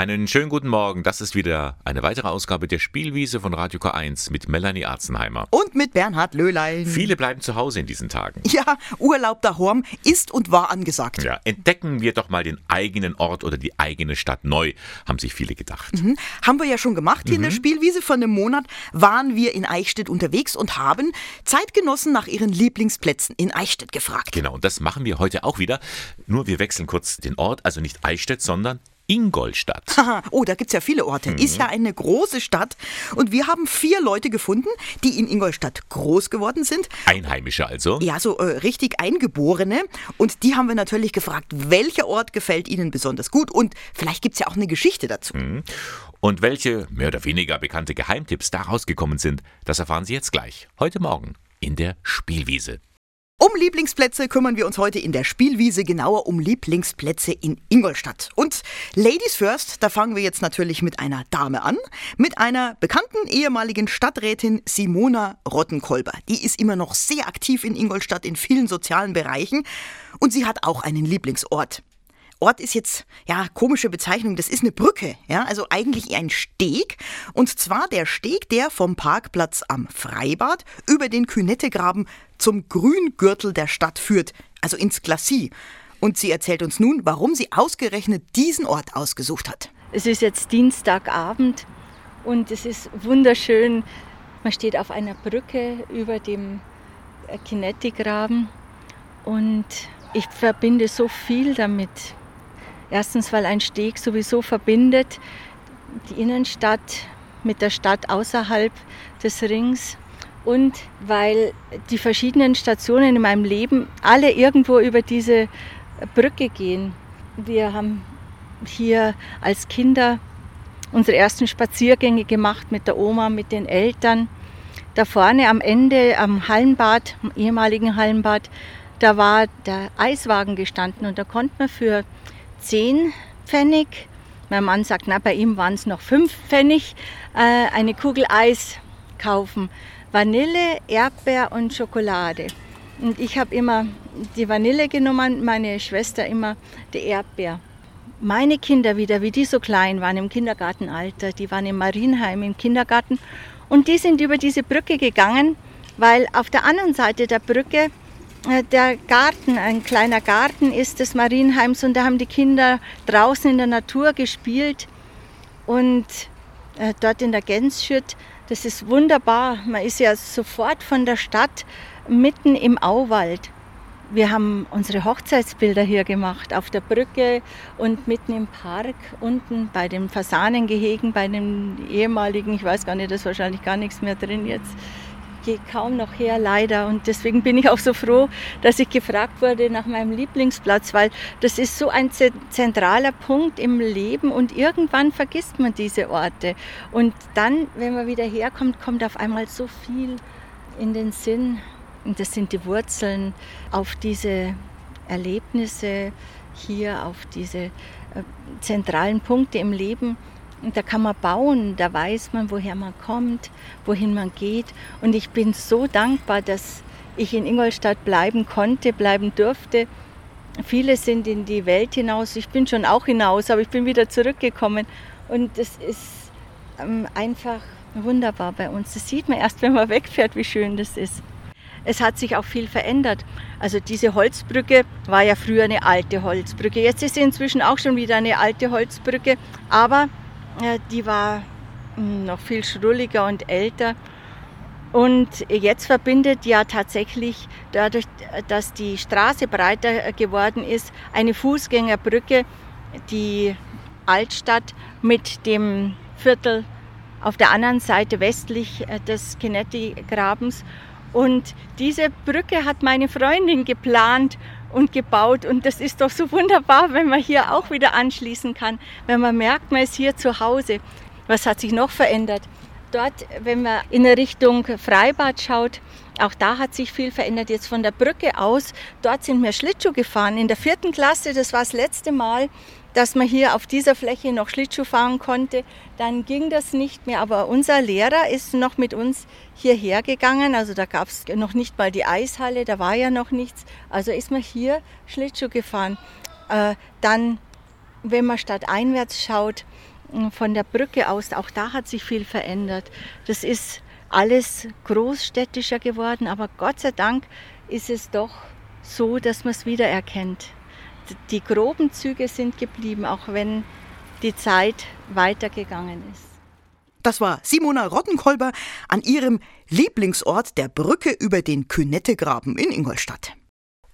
Einen schönen guten Morgen. Das ist wieder eine weitere Ausgabe der Spielwiese von Radio K1 mit Melanie Arzenheimer. Und mit Bernhard Löhlein. Viele bleiben zu Hause in diesen Tagen. Ja, Urlaub daheim ist und war angesagt. Ja, entdecken wir doch mal den eigenen Ort oder die eigene Stadt neu, haben sich viele gedacht. Mhm. Haben wir ja schon gemacht hier in der Spielwiese. Vor einem Monat waren wir in Eichstätt unterwegs und haben Zeitgenossen nach ihren Lieblingsplätzen in Eichstätt gefragt. Genau, und das machen wir heute auch wieder. Nur wir wechseln kurz den Ort, also nicht Eichstätt, sondern Ingolstadt. Oh, da gibt's ja viele Orte. Ist ja eine große Stadt. Und wir haben vier Leute gefunden, die in Ingolstadt groß geworden sind. Einheimische also. Ja, so äh, richtig Eingeborene. Und die haben wir natürlich gefragt, welcher Ort gefällt ihnen besonders gut. Und vielleicht gibt's ja auch eine Geschichte dazu. Und welche mehr oder weniger bekannte Geheimtipps da rausgekommen sind, das erfahren Sie jetzt gleich. Heute Morgen in der Spielwiese. Um Lieblingsplätze kümmern wir uns heute in der Spielwiese genauer um Lieblingsplätze in Ingolstadt. Und Ladies First, da fangen wir jetzt natürlich mit einer Dame an, mit einer bekannten ehemaligen Stadträtin Simona Rottenkolber. Die ist immer noch sehr aktiv in Ingolstadt in vielen sozialen Bereichen und sie hat auch einen Lieblingsort. Ort ist jetzt, ja, komische Bezeichnung, das ist eine Brücke, ja, also eigentlich ein Steg. Und zwar der Steg, der vom Parkplatz am Freibad über den Künettegraben zum Grüngürtel der Stadt führt, also ins Glacis. Und sie erzählt uns nun, warum sie ausgerechnet diesen Ort ausgesucht hat. Es ist jetzt Dienstagabend und es ist wunderschön. Man steht auf einer Brücke über dem Kinetti-Graben und ich verbinde so viel damit. Erstens, weil ein Steg sowieso verbindet die Innenstadt mit der Stadt außerhalb des Rings und weil die verschiedenen Stationen in meinem Leben alle irgendwo über diese Brücke gehen. Wir haben hier als Kinder unsere ersten Spaziergänge gemacht mit der Oma, mit den Eltern. Da vorne am Ende am Hallenbad, am ehemaligen Hallenbad, da war der Eiswagen gestanden und da konnte man für 10 Pfennig, mein Mann sagt, na, bei ihm waren es noch 5 Pfennig, äh, eine Kugel Eis kaufen. Vanille, Erdbeer und Schokolade. Und ich habe immer die Vanille genommen, meine Schwester immer die Erdbeer. Meine Kinder wieder, wie die so klein waren im Kindergartenalter, die waren im Marienheim im Kindergarten und die sind über diese Brücke gegangen, weil auf der anderen Seite der Brücke der Garten, ein kleiner Garten ist des Marienheims und da haben die Kinder draußen in der Natur gespielt und äh, dort in der Gänsschütt, das ist wunderbar. Man ist ja sofort von der Stadt mitten im Auwald. Wir haben unsere Hochzeitsbilder hier gemacht, auf der Brücke und mitten im Park, unten bei den Fasanengehegen, bei den ehemaligen, ich weiß gar nicht, da ist wahrscheinlich gar nichts mehr drin jetzt gehe kaum noch her, leider. Und deswegen bin ich auch so froh, dass ich gefragt wurde nach meinem Lieblingsplatz, weil das ist so ein zentraler Punkt im Leben und irgendwann vergisst man diese Orte. Und dann, wenn man wieder herkommt, kommt auf einmal so viel in den Sinn. Und das sind die Wurzeln auf diese Erlebnisse hier, auf diese äh, zentralen Punkte im Leben. Und da kann man bauen, da weiß man, woher man kommt, wohin man geht. Und ich bin so dankbar, dass ich in Ingolstadt bleiben konnte, bleiben durfte. Viele sind in die Welt hinaus. Ich bin schon auch hinaus, aber ich bin wieder zurückgekommen. Und es ist ähm, einfach wunderbar bei uns. Das sieht man erst, wenn man wegfährt, wie schön das ist. Es hat sich auch viel verändert. Also diese Holzbrücke war ja früher eine alte Holzbrücke. Jetzt ist sie inzwischen auch schon wieder eine alte Holzbrücke. Aber die war hm, noch viel schrulliger und älter. Und jetzt verbindet ja tatsächlich dadurch, dass die Straße breiter geworden ist, eine Fußgängerbrücke die Altstadt mit dem Viertel auf der anderen Seite westlich äh, des Kinetti-Grabens. Und diese Brücke hat meine Freundin geplant und gebaut. Und das ist doch so wunderbar, wenn man hier auch wieder anschließen kann, wenn man merkt, man ist hier zu Hause. Was hat sich noch verändert? Dort, wenn man in Richtung Freibad schaut, auch da hat sich viel verändert. Jetzt von der Brücke aus, dort sind wir Schlittschuh gefahren. In der vierten Klasse, das war das letzte Mal, dass man hier auf dieser Fläche noch Schlittschuh fahren konnte. Dann ging das nicht mehr, aber unser Lehrer ist noch mit uns hierher gegangen. Also da gab es noch nicht mal die Eishalle, da war ja noch nichts. Also ist man hier Schlittschuh gefahren. Äh, dann wenn man statt einwärts schaut, von der Brücke aus, auch da hat sich viel verändert. Das ist alles großstädtischer geworden, aber Gott sei Dank ist es doch so, dass man es wiedererkennt. Die groben Züge sind geblieben, auch wenn die Zeit weitergegangen ist. Das war Simona Rottenkolber an ihrem Lieblingsort der Brücke über den Künettegraben in Ingolstadt.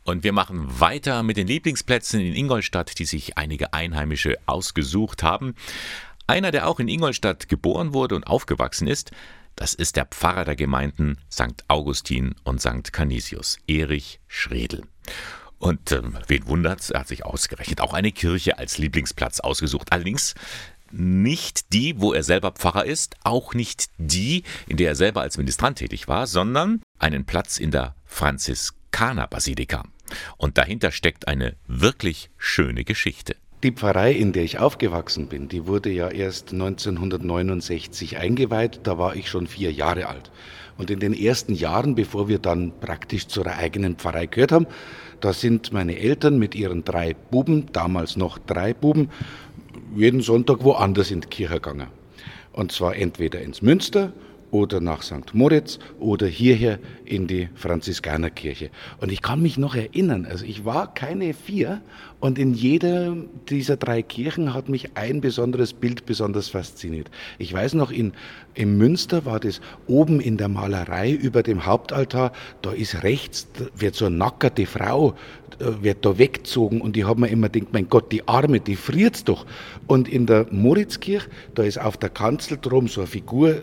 Und wir machen weiter mit den Lieblingsplätzen in Ingolstadt, die sich einige Einheimische ausgesucht haben. Einer, der auch in Ingolstadt geboren wurde und aufgewachsen ist, das ist der Pfarrer der Gemeinden St. Augustin und St. Canisius, Erich Schredel. Und ähm, wen wundert's, er hat sich ausgerechnet auch eine Kirche als Lieblingsplatz ausgesucht. Allerdings nicht die, wo er selber Pfarrer ist, auch nicht die, in der er selber als Ministrant tätig war, sondern einen Platz in der Franziskanerbasilika. Und dahinter steckt eine wirklich schöne Geschichte. Die Pfarrei, in der ich aufgewachsen bin, die wurde ja erst 1969 eingeweiht, da war ich schon vier Jahre alt. Und in den ersten Jahren, bevor wir dann praktisch zur eigenen Pfarrei gehört haben, da sind meine Eltern mit ihren drei Buben, damals noch drei Buben, jeden Sonntag woanders in die Kirche gegangen. Und zwar entweder ins Münster oder nach St. Moritz oder hierher in die Franziskanerkirche. Und ich kann mich noch erinnern, also ich war keine vier und in jeder dieser drei Kirchen hat mich ein besonderes Bild besonders fasziniert. Ich weiß noch, in, im Münster war das oben in der Malerei über dem Hauptaltar, da ist rechts, wird so eine nackerte Frau, äh, wird da weggezogen und ich habe mir immer gedacht, mein Gott, die Arme, die friert's doch. Und in der Moritzkirche, da ist auf der Kanzel drum so eine Figur,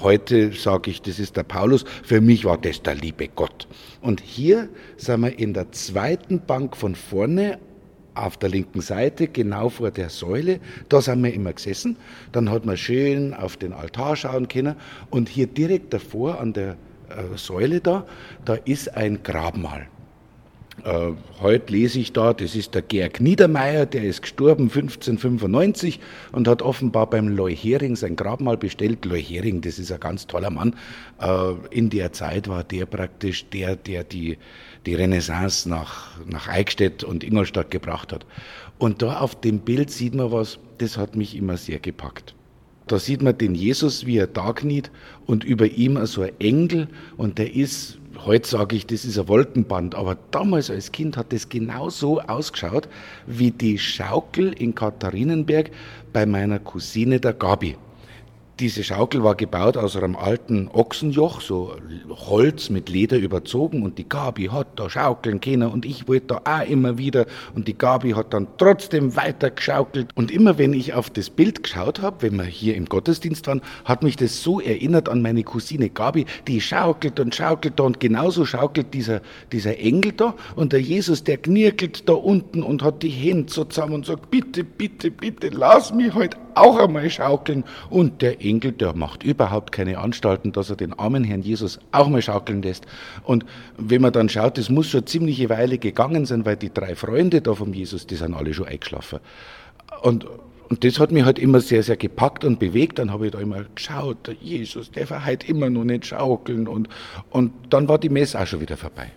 Heute sage ich, das ist der Paulus. Für mich war das der liebe Gott. Und hier sind wir in der zweiten Bank von vorne auf der linken Seite, genau vor der Säule. Da sind wir immer gesessen. Dann hat man schön auf den Altar schauen können. Und hier direkt davor an der äh, Säule da, da ist ein Grabmal. Äh, heute lese ich da, das ist der Georg Niedermeyer, der ist gestorben 1595 und hat offenbar beim Leuhering sein Grabmal bestellt. Leuhering, das ist ein ganz toller Mann. Äh, in der Zeit war der praktisch der, der die, die Renaissance nach, nach Eichstätt und Ingolstadt gebracht hat. Und da auf dem Bild sieht man was, das hat mich immer sehr gepackt. Da sieht man den Jesus, wie er da kniet und über ihm so ein Engel und der ist Heute sage ich, das ist ein Wolkenband, aber damals als Kind hat das genau so ausgeschaut wie die Schaukel in Katharinenberg bei meiner Cousine der Gabi. Diese Schaukel war gebaut aus einem alten Ochsenjoch, so Holz mit Leder überzogen und die Gabi hat da schaukeln können und ich wollte da auch immer wieder und die Gabi hat dann trotzdem weiter geschaukelt. Und immer wenn ich auf das Bild geschaut habe, wenn wir hier im Gottesdienst waren, hat mich das so erinnert an meine Cousine Gabi, die schaukelt und schaukelt da und genauso schaukelt dieser, dieser Engel da und der Jesus, der knirkelt da unten und hat die Hände so zusammen und sagt, bitte, bitte, bitte, lass mich heute auch einmal schaukeln und der Engel, der macht überhaupt keine Anstalten, dass er den armen Herrn Jesus auch mal schaukeln lässt. Und wenn man dann schaut, das muss schon ziemliche Weile gegangen sein, weil die drei Freunde da vom Jesus, die sind alle schon eingeschlafen. Und, und das hat mich halt immer sehr, sehr gepackt und bewegt. Dann habe ich da immer geschaut, der Jesus, der war halt immer noch nicht schaukeln. Und, und dann war die Messe auch schon wieder vorbei.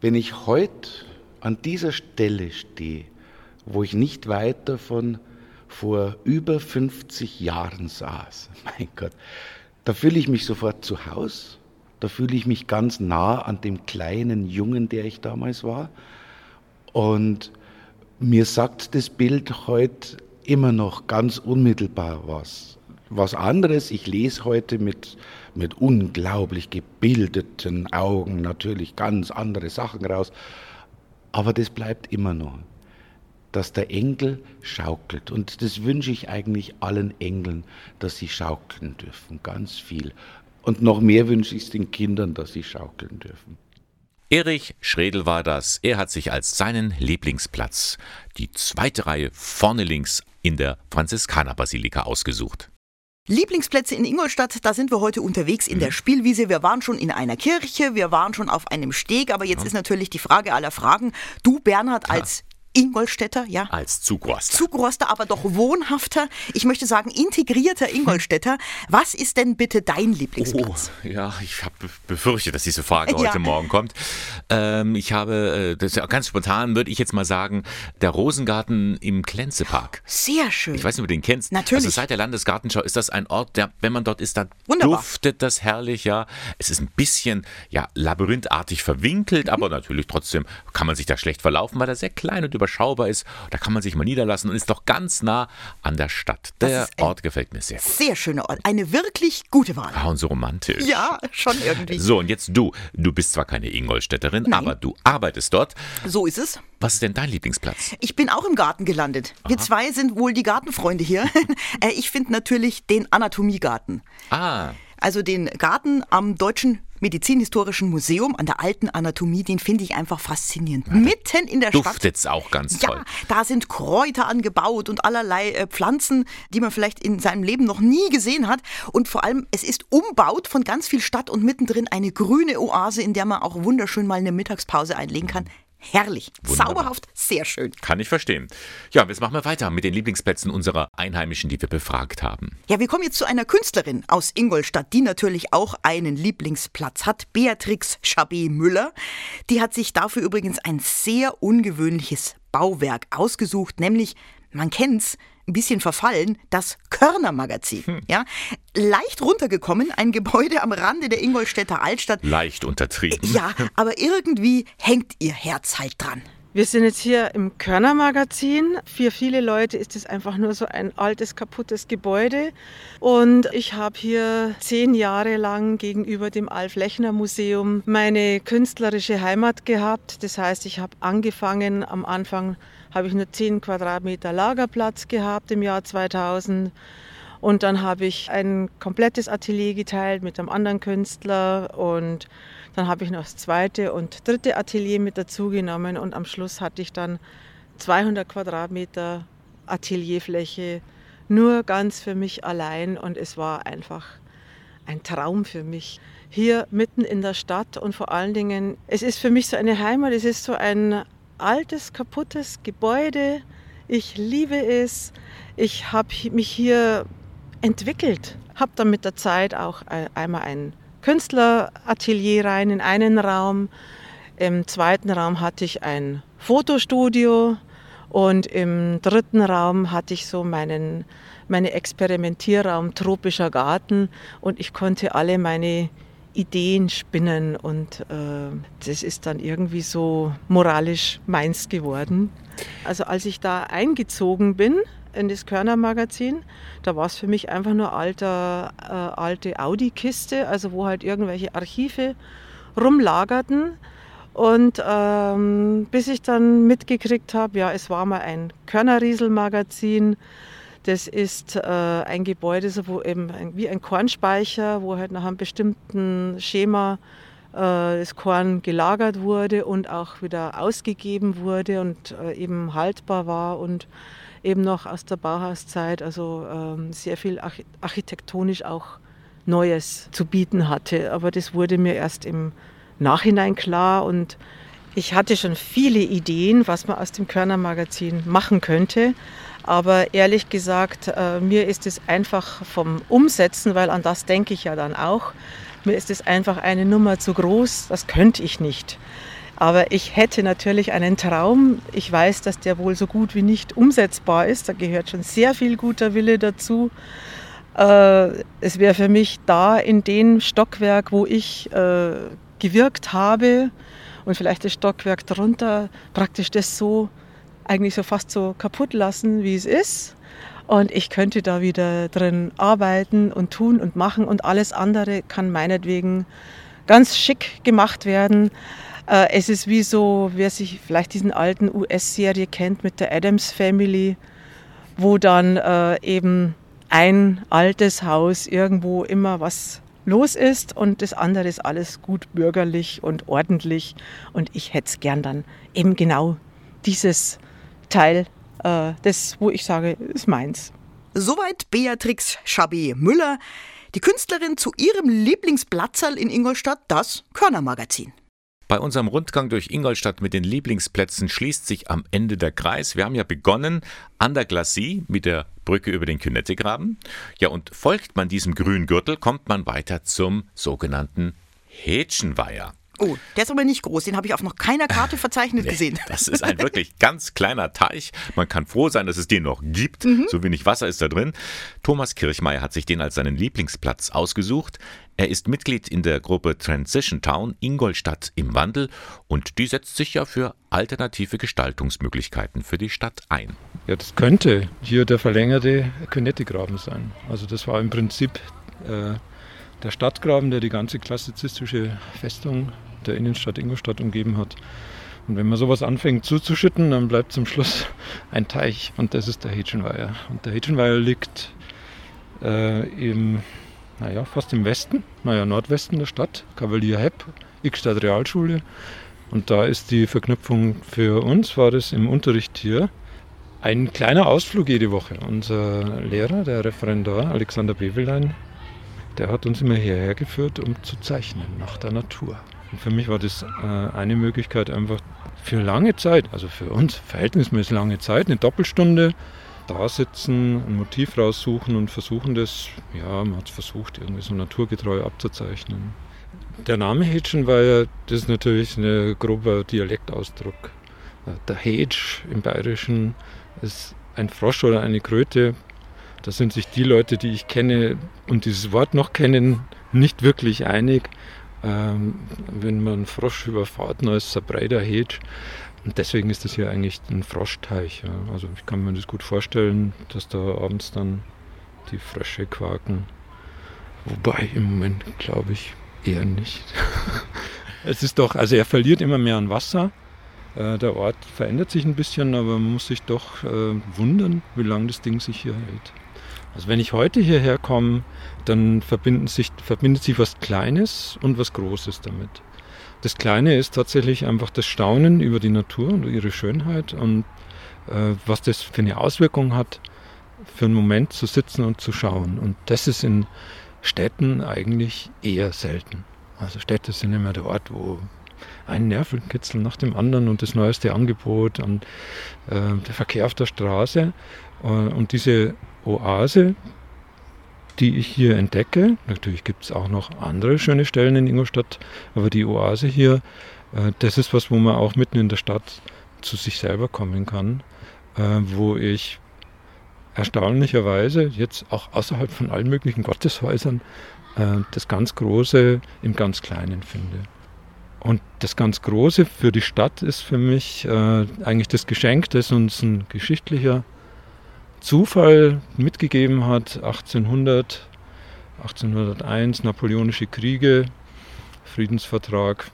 Wenn ich heute an dieser Stelle stehe, wo ich nicht weit davon vor über 50 Jahren saß. Mein Gott, da fühle ich mich sofort zu Hause, da fühle ich mich ganz nah an dem kleinen Jungen, der ich damals war. Und mir sagt das Bild heute immer noch ganz unmittelbar was. Was anderes, ich lese heute mit, mit unglaublich gebildeten Augen natürlich ganz andere Sachen raus, aber das bleibt immer noch dass der Engel schaukelt. Und das wünsche ich eigentlich allen Engeln, dass sie schaukeln dürfen, ganz viel. Und noch mehr wünsche ich es den Kindern, dass sie schaukeln dürfen. Erich Schredel war das. Er hat sich als seinen Lieblingsplatz die zweite Reihe vorne links in der Franziskanerbasilika ausgesucht. Lieblingsplätze in Ingolstadt, da sind wir heute unterwegs in mhm. der Spielwiese. Wir waren schon in einer Kirche, wir waren schon auf einem Steg, aber jetzt ja. ist natürlich die Frage aller Fragen. Du, Bernhard, als Ingolstädter, ja. Als Zugroster. Zugroster, aber doch wohnhafter, ich möchte sagen integrierter Ingolstädter. Was ist denn bitte dein Lieblingsplatz? Oh, ja, ich habe befürchtet, dass diese Frage Ja. heute Morgen kommt. Ähm, ich habe, äh, das ganz spontan, würde ich jetzt mal sagen, der Rosengarten im Klenzepark. Sehr schön. Ich weiß nicht, ob du den kennst. Natürlich. Also seit der Landesgartenschau ist das ein Ort, der, wenn man dort ist, dann Wunderbar. duftet das herrlich, ja. Es ist ein bisschen, ja, labyrinthartig verwinkelt, Mhm. aber natürlich trotzdem kann man sich da schlecht verlaufen, weil er sehr klein und überschaubar ist. Da kann man sich mal niederlassen und ist doch ganz nah an der Stadt. Der Ort gefällt mir sehr. Sehr schöner Ort. Eine wirklich gute Wahl. Ah, und so romantisch. Ja, schon irgendwie. So, und jetzt du. Du bist zwar keine Ingolstädterin, Nein. aber du arbeitest dort. So ist es. Was ist denn dein Lieblingsplatz? Ich bin auch im Garten gelandet. Wir zwei sind wohl die Gartenfreunde hier. Äh, ich finde natürlich den Anatomiegarten. Ah, Also den Garten am Deutschen Medizinhistorischen Museum an der alten Anatomie, den finde ich einfach faszinierend. Mitten in der Stadt. duftet's auch ganz Ja, toll. da sind Kräuter angebaut und allerlei äh, Pflanzen, die man vielleicht in seinem Leben noch nie gesehen hat. Und vor allem, es ist umbaut von ganz viel Stadt und mittendrin eine grüne Oase, in der man auch wunderschön mal eine Mittagspause einlegen kann. Herrlich, Wunderbar. zauberhaft, sehr schön. Kann ich verstehen. Ja, jetzt machen wir weiter mit den Lieblingsplätzen unserer Einheimischen, die wir befragt haben. Ja, wir kommen jetzt zu einer Künstlerin aus Ingolstadt, die natürlich auch einen Lieblingsplatz hat. Beatrix Chabé-Müller. Die hat sich dafür übrigens ein sehr ungewöhnliches Bauwerk ausgesucht, nämlich, man kennt's, ein bisschen verfallen, das Körnermagazin. Ja, leicht runtergekommen, ein Gebäude am Rande der Ingolstädter Altstadt. Leicht untertrieben. Ja, aber irgendwie hängt ihr Herz halt dran. Wir sind jetzt hier im Körnermagazin. Für viele Leute ist es einfach nur so ein altes, kaputtes Gebäude. Und ich habe hier zehn Jahre lang gegenüber dem Alf-Lechner-Museum meine künstlerische Heimat gehabt. Das heißt, ich habe angefangen, am Anfang habe ich nur 10 Quadratmeter Lagerplatz gehabt im Jahr 2000. Und dann habe ich ein komplettes Atelier geteilt mit einem anderen Künstler und dann habe ich noch das zweite und dritte Atelier mit dazugenommen und am Schluss hatte ich dann 200 Quadratmeter Atelierfläche nur ganz für mich allein und es war einfach ein Traum für mich. Hier mitten in der Stadt und vor allen Dingen, es ist für mich so eine Heimat, es ist so ein altes, kaputtes Gebäude. Ich liebe es. Ich habe mich hier entwickelt, habe dann mit der Zeit auch ein- einmal ein Künstleratelier rein in einen Raum. Im zweiten Raum hatte ich ein Fotostudio und im dritten Raum hatte ich so meinen meine Experimentierraum tropischer Garten und ich konnte alle meine Ideen spinnen und äh, das ist dann irgendwie so moralisch meins geworden. Also als ich da eingezogen bin in das Körnermagazin, da war es für mich einfach nur alter, äh, alte Audi-Kiste, also wo halt irgendwelche Archive rumlagerten. Und ähm, bis ich dann mitgekriegt habe, ja, es war mal ein Körnerriesel-Magazin. Das ist äh, ein Gebäude, so wo eben ein, wie ein Kornspeicher, wo halt nach einem bestimmten Schema äh, das Korn gelagert wurde und auch wieder ausgegeben wurde und äh, eben haltbar war und eben noch aus der Bauhauszeit, also ähm, sehr viel arch architektonisch auch Neues zu bieten hatte. Aber das wurde mir erst im Nachhinein klar und ich hatte schon viele Ideen, was man aus dem Körnermagazin machen könnte. Aber ehrlich gesagt, äh, mir ist es einfach vom Umsetzen, weil an das denke ich ja dann auch, mir ist es einfach eine Nummer zu groß, das könnte ich nicht. Aber ich hätte natürlich einen Traum. Ich weiß, dass der wohl so gut wie nicht umsetzbar ist. Da gehört schon sehr viel guter Wille dazu. Äh, es wäre für mich da in dem Stockwerk, wo ich äh, gewirkt habe und vielleicht das Stockwerk drunter, praktisch das so eigentlich so fast so kaputt lassen, wie es ist. Und ich könnte da wieder drin arbeiten und tun und machen und alles andere kann meinetwegen ganz schick gemacht werden. Äh, es ist wie so, wer sich vielleicht diesen alten US-Serie kennt mit der Adams Family, wo dann äh, eben ein altes Haus irgendwo immer was los ist und das andere ist alles gut bürgerlich und ordentlich. Und ich hätte es gern dann eben genau dieses Teil, äh, das, wo ich sage, ist meins. Soweit Beatrix Chabé-Müller, die Künstlerin zu ihrem Lieblingsplatzerl in Ingolstadt, das Körnermagazin. Bei unserem Rundgang durch Ingolstadt mit den Lieblingsplätzen schließt sich am Ende der Kreis. Wir haben ja begonnen an der Glacis mit der Brücke über den Künettegraben. Ja, und folgt man diesem grünen Gürtel, kommt man weiter zum sogenannten Hätschenweiher. Oh, der ist aber nicht groß. Den habe ich auf noch keiner Karte verzeichnet Nee, gesehen. Das ist ein wirklich ganz kleiner Teich. Man kann froh sein, dass es den noch gibt. So wenig Wasser ist da drin. Thomas Kirchmeier hat sich den als seinen Lieblingsplatz ausgesucht. Er ist Mitglied in der Gruppe Transition Town Ingolstadt im Wandel und die setzt sich ja für alternative Gestaltungsmöglichkeiten für die Stadt ein. Ja, das könnte hier der verlängerte Könettigraben sein. Also das war im Prinzip äh, der Stadtgraben, der die ganze klassizistische Festung der Innenstadt Ingolstadt umgeben hat. Und wenn man sowas anfängt zuzuschütten, dann bleibt zum Schluss ein Teich und das ist der Hätschenweiher. Und der Hätschenweiher liegt äh, im, naja, fast im Westen, naja, Nordwesten der Stadt, Kavalier Hepp, Ickstadt Realschule. Und da ist die Verknüpfung für uns, war das im Unterricht hier, ein kleiner Ausflug jede Woche. Unser Lehrer, der Referendar Alexander Bewelein, der hat uns immer hierher geführt, um zu zeichnen nach der Natur. Und für mich war das äh, eine Möglichkeit, einfach für lange Zeit, also für uns verhältnismäßig lange Zeit, eine Doppelstunde da sitzen, ein Motiv raussuchen und versuchen das, ja, man hat es versucht, irgendwie so naturgetreu abzuzeichnen. Der Name Hätschenweiher, das ist natürlich ein grober Dialektausdruck. Der Hätsch im Bayerischen ist ein Frosch oder eine Kröte. Da sind sich die Leute, die ich kenne und dieses Wort noch kennen, nicht wirklich einig. Ähm, wenn man Frosch überfahrt, dann ist es ein breiter Hätsch. Und deswegen ist das hier eigentlich ein Froschteich. Ja. Also ich kann mir das gut vorstellen, dass da abends dann die Frösche quaken. Wobei im Moment glaube ich eher nicht. es ist doch, also er verliert immer mehr an Wasser. Äh, Der Ort verändert sich ein bisschen, aber man muss sich doch äh, wundern, wie lange das Ding sich hier hält. Also wenn ich heute hierher komme, dann sich, verbindet sich was Kleines und was Großes damit. Das Kleine ist tatsächlich einfach das Staunen über die Natur und ihre Schönheit und äh, was das für eine Auswirkung hat, für einen Moment zu sitzen und zu schauen. Und das ist in Städten eigentlich eher selten. Also Städte sind immer der Ort, wo ein Nervenkitzel nach dem anderen und das neueste Angebot und äh, der Verkehr auf der Straße. Äh, und diese Oase, die ich hier entdecke, natürlich gibt es auch noch andere schöne Stellen in Ingolstadt, aber die Oase hier, äh, das ist was, wo man auch mitten in der Stadt zu sich selber kommen kann, äh, wo ich erstaunlicherweise jetzt auch außerhalb von allen möglichen Gotteshäusern äh, das ganz Große im ganz Kleinen finde. Und das ganz Große für die Stadt ist für mich äh, eigentlich das Geschenk, das uns ein geschichtlicher Zufall mitgegeben hat. 1800, 1801, Napoleonische Kriege, Friedensvertrag,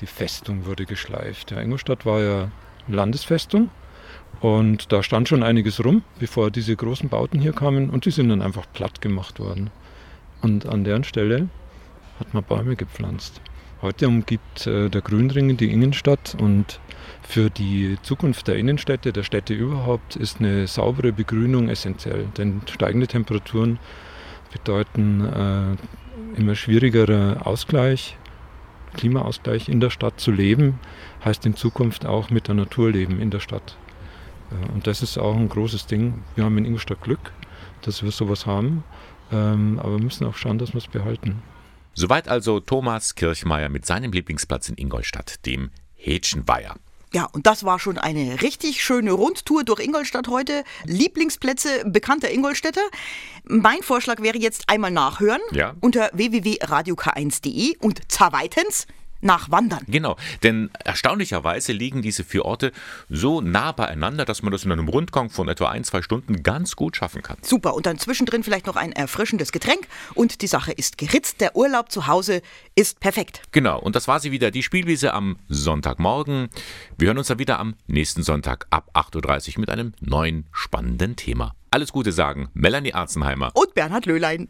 die Festung wurde geschleift. Ja, Ingolstadt war ja Landesfestung und da stand schon einiges rum, bevor diese großen Bauten hier kamen und die sind dann einfach platt gemacht worden. Und an deren Stelle hat man Bäume gepflanzt. Heute umgibt äh, der Grünring die Innenstadt und für die Zukunft der Innenstädte, der Städte überhaupt, ist eine saubere Begrünung essentiell. Denn steigende Temperaturen bedeuten äh, immer schwierigerer Ausgleich, Klimaausgleich in der Stadt zu leben, heißt in Zukunft auch mit der Natur leben in der Stadt. Äh, und das ist auch ein großes Ding. Wir haben in Ingolstadt Glück, dass wir sowas haben, ähm, aber wir müssen auch schauen, dass wir es behalten. Soweit also Thomas Kirchmeier mit seinem Lieblingsplatz in Ingolstadt, dem Hätschenweiher. Ja, und das war schon eine richtig schöne Rundtour durch Ingolstadt heute. Lieblingsplätze bekannter Ingolstädter. Mein Vorschlag wäre jetzt einmal nachhören Ja. unter www.radiok1.de und zweitens nachwandern. Genau, denn erstaunlicherweise liegen diese vier Orte so nah beieinander, dass man das in einem Rundgang von etwa ein, zwei Stunden ganz gut schaffen kann. Super, und dann zwischendrin vielleicht noch ein erfrischendes Getränk und die Sache ist geritzt. Der Urlaub zu Hause ist perfekt. Genau, und das war sie wieder, die Spielwiese am Sonntagmorgen. Wir hören uns dann wieder am nächsten Sonntag ab 8.30 Uhr mit einem neuen spannenden Thema. Alles Gute sagen, Melanie Arzenheimer. Und Bernhard Löhlein.